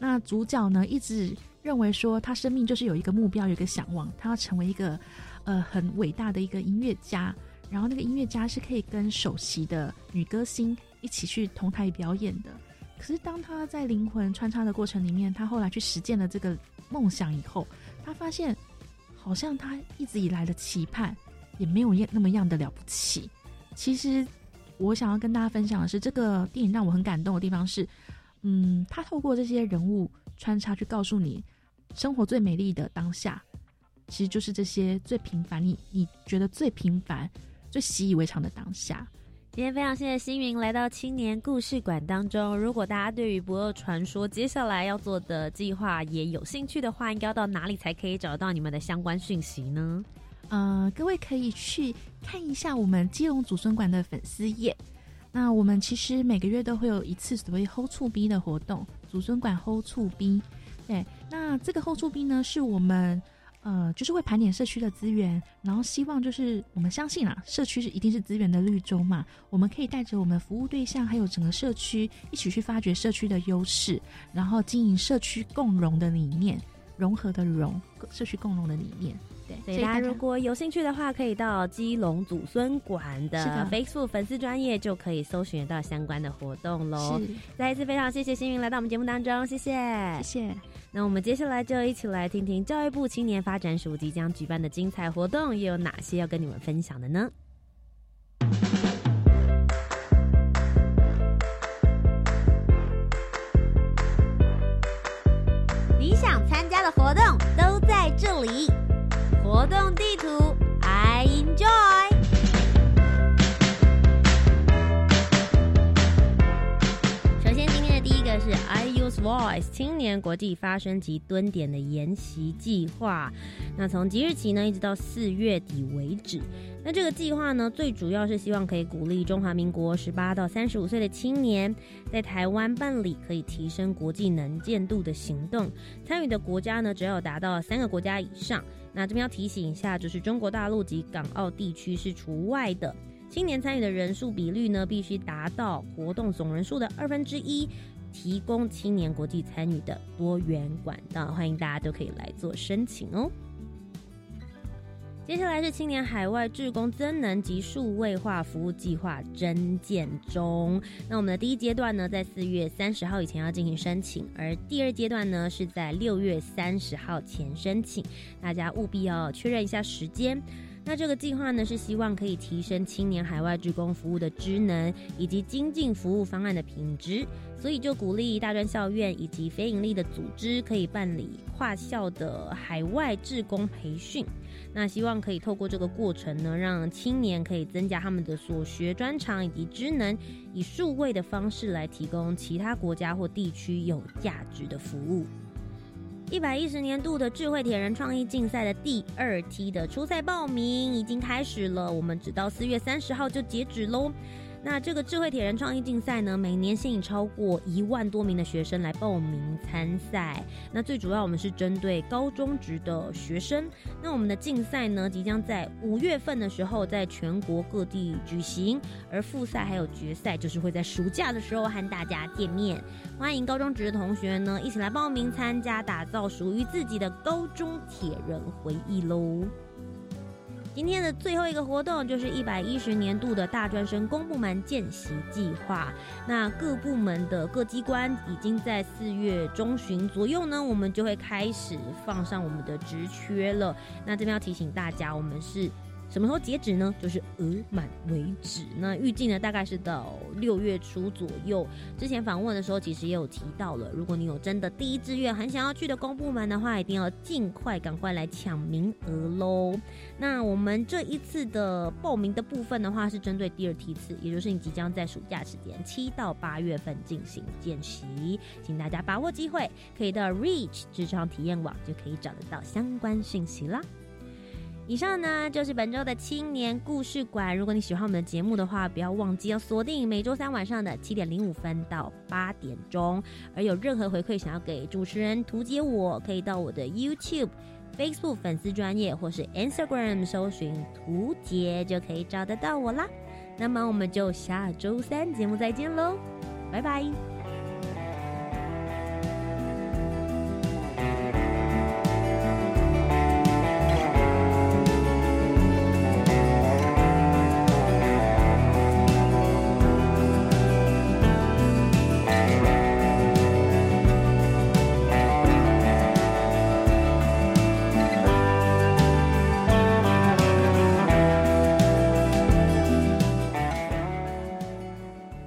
那主角呢，一直认为说他生命就是有一个目标，有一个想望，他要成为一个呃很伟大的一个音乐家。然后那个音乐家是可以跟首席的女歌星一起去同台表演的。可是当他在灵魂穿插的过程里面，他后来去实践了这个梦想以后，他发现好像他一直以来的期盼也没有那么样的了不起。其实我想要跟大家分享的是，这个电影让我很感动的地方是，嗯，他透过这些人物穿插去告诉你，生活最美丽的当下，其实就是这些最平凡，你你觉得最平凡、最习以为常的当下。今天非常谢谢星云来到青年故事馆当中。如果大家对于《不二传说》接下来要做的计划也有兴趣的话，应该要到哪里才可以找到你们的相关讯息呢？呃，各位可以去看一下我们基隆祖孙馆的粉丝页。那我们其实每个月都会有一次所谓 Hold 醋 B 的活动，祖孙馆 Hold 醋 B。对，那这个 Hold 醋 B 呢，是我们。呃，就是会盘点社区的资源，然后希望就是我们相信啊，社区是一定是资源的绿洲嘛，我们可以带着我们服务对象，还有整个社区一起去发掘社区的优势，然后经营社区共荣的理念，融合的融，社区共荣的理念。所以大家如果有兴趣的话，可以到基隆祖孙馆的 Facebook 粉丝专业，就可以搜寻到相关的活动喽。再一次非常谢谢星云来到我们节目当中，谢谢，谢谢。那我们接下来就一起来听听教育部青年发展署即将举办的精彩活动，又有哪些要跟你们分享的呢？你想参加的活动都在这里。活动地图，I enjoy。首先，今天的第一个是 I use voice 青年国际发声及蹲点的研习计划。那从即日起呢，一直到四月底为止。那这个计划呢，最主要是希望可以鼓励中华民国十八到三十五岁的青年，在台湾办理可以提升国际能见度的行动。参与的国家呢，只要达到三个国家以上。那这边要提醒一下，就是中国大陆及港澳地区是除外的。青年参与的人数比率呢，必须达到活动总人数的二分之一，提供青年国际参与的多元管道。欢迎大家都可以来做申请哦。接下来是青年海外志工增能及数位化服务计划征建中。那我们的第一阶段呢，在四月三十号以前要进行申请，而第二阶段呢，是在六月三十号前申请。大家务必要确认一下时间。那这个计划呢，是希望可以提升青年海外志工服务的职能，以及精进服务方案的品质。所以就鼓励大专校院以及非营利的组织，可以办理跨校的海外志工培训。那希望可以透过这个过程呢，让青年可以增加他们的所学专长以及职能，以数位的方式来提供其他国家或地区有价值的服务。一百一十年度的智慧铁人创意竞赛的第二梯的初赛报名已经开始了，我们直到四月三十号就截止喽。那这个智慧铁人创意竞赛呢，每年吸引超过一万多名的学生来报名参赛。那最主要我们是针对高中职的学生。那我们的竞赛呢，即将在五月份的时候在全国各地举行，而复赛还有决赛就是会在暑假的时候和大家见面。欢迎高中职的同学呢，一起来报名参加，打造属于自己的高中铁人回忆喽。今天的最后一个活动就是一百一十年度的大专生公部门见习计划。那各部门的各机关已经在四月中旬左右呢，我们就会开始放上我们的职缺了。那这边要提醒大家，我们是。什么时候截止呢？就是额满为止。那预计呢，大概是到六月初左右。之前访问的时候，其实也有提到了，如果你有真的第一志愿很想要去的公部门的话，一定要尽快赶快来抢名额喽。那我们这一次的报名的部分的话，是针对第二梯次，也就是你即将在暑假时间七到八月份进行见习，请大家把握机会，可以到 Reach 职场体验网就可以找得到相关讯息啦。以上呢就是本周的青年故事馆。如果你喜欢我们的节目的话，不要忘记要锁定每周三晚上的七点零五分到八点钟。而有任何回馈想要给主持人图解，我可以到我的 YouTube、Facebook 粉丝专业或是 Instagram 搜寻图解，就可以找得到我啦。那么我们就下周三节目再见喽，拜拜。